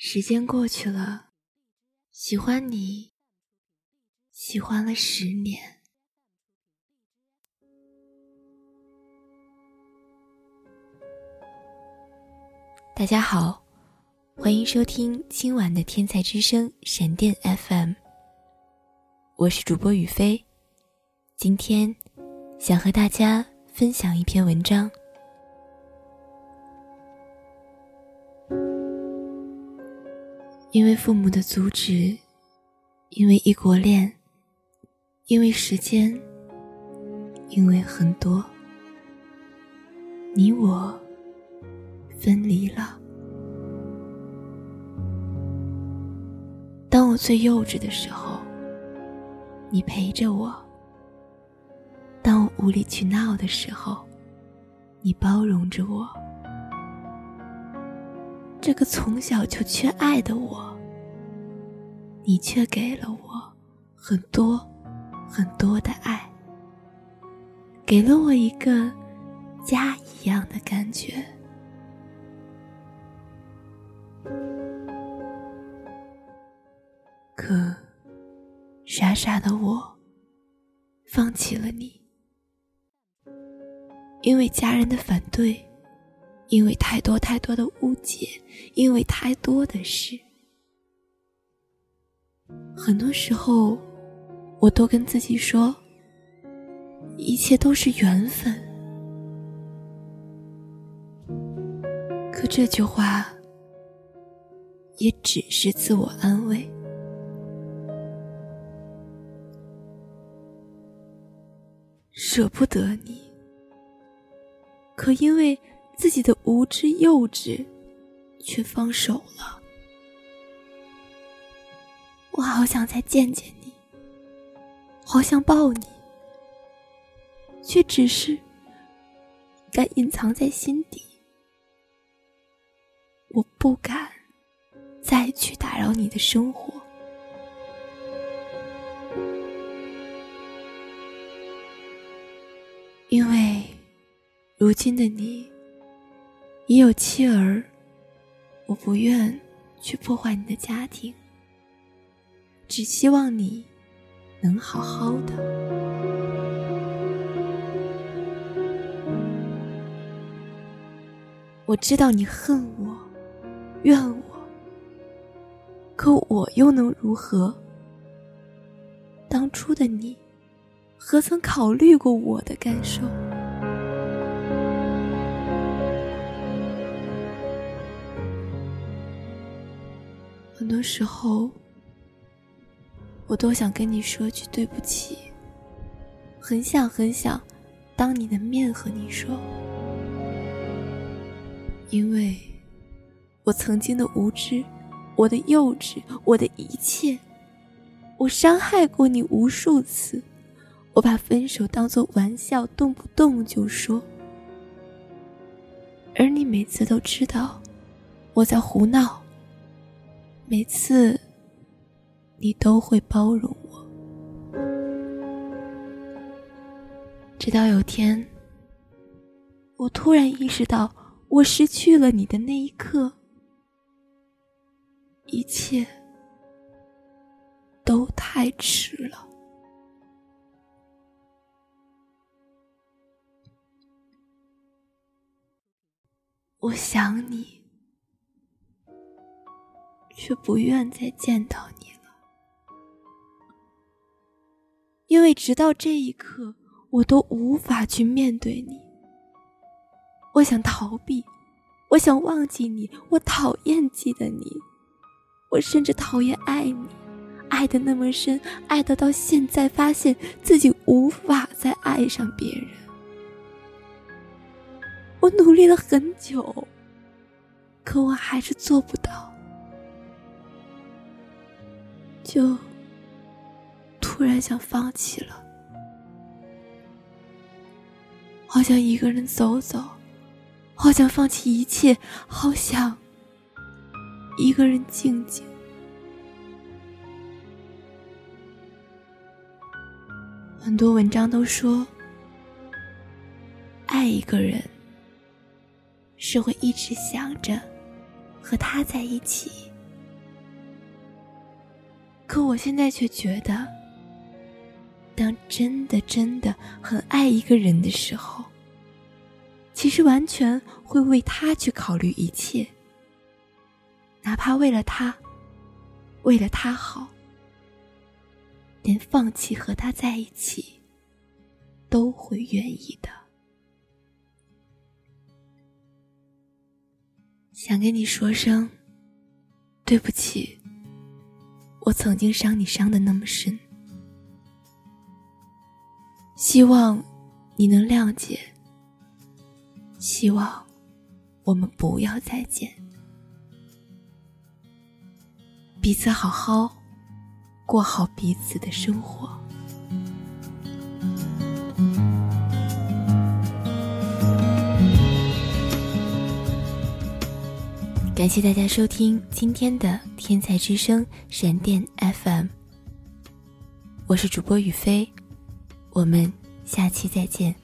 时间过去了，喜欢你，喜欢了十年。大家好，欢迎收听今晚的《天才之声》闪电 FM，我是主播雨飞，今天想和大家分享一篇文章。因为父母的阻止，因为异国恋，因为时间，因为很多，你我分离了。当我最幼稚的时候，你陪着我；当我无理取闹的时候，你包容着我。这个从小就缺爱的我，你却给了我很多很多的爱，给了我一个家一样的感觉。可傻傻的我，放弃了你，因为家人的反对。因为太多太多的误解，因为太多的事，很多时候，我都跟自己说，一切都是缘分。可这句话，也只是自我安慰。舍不得你，可因为。自己的无知幼稚，却放手了。我好想再见见你，好想抱你，却只是敢隐藏在心底。我不敢再去打扰你的生活，因为如今的你。已有妻儿，我不愿去破坏你的家庭，只希望你能好好的。我知道你恨我，怨我，可我又能如何？当初的你，何曾考虑过我的感受？很多时候，我都想跟你说句对不起，很想很想当你的面和你说，因为我曾经的无知，我的幼稚，我的一切，我伤害过你无数次，我把分手当作玩笑，动不动就说，而你每次都知道我在胡闹。每次，你都会包容我，直到有天，我突然意识到，我失去了你的那一刻，一切都太迟了。我想你。却不愿再见到你了，因为直到这一刻，我都无法去面对你。我想逃避，我想忘记你，我讨厌记得你，我甚至讨厌爱你，爱的那么深，爱的到现在发现自己无法再爱上别人。我努力了很久，可我还是做不到。就突然想放弃了，好想一个人走走，好想放弃一切，好想一个人静静。很多文章都说，爱一个人是会一直想着和他在一起，可我现在却觉得，当真的真的很爱一个人的时候，其实完全会为他去考虑一切，哪怕为了他，为了他好，连放弃和他在一起，都会愿意的。想跟你说声对不起。我曾经伤你伤的那么深，希望你能谅解。希望我们不要再见，彼此好好过好彼此的生活。感谢大家收听今天的《天才之声》闪电 FM，我是主播雨飞，我们下期再见。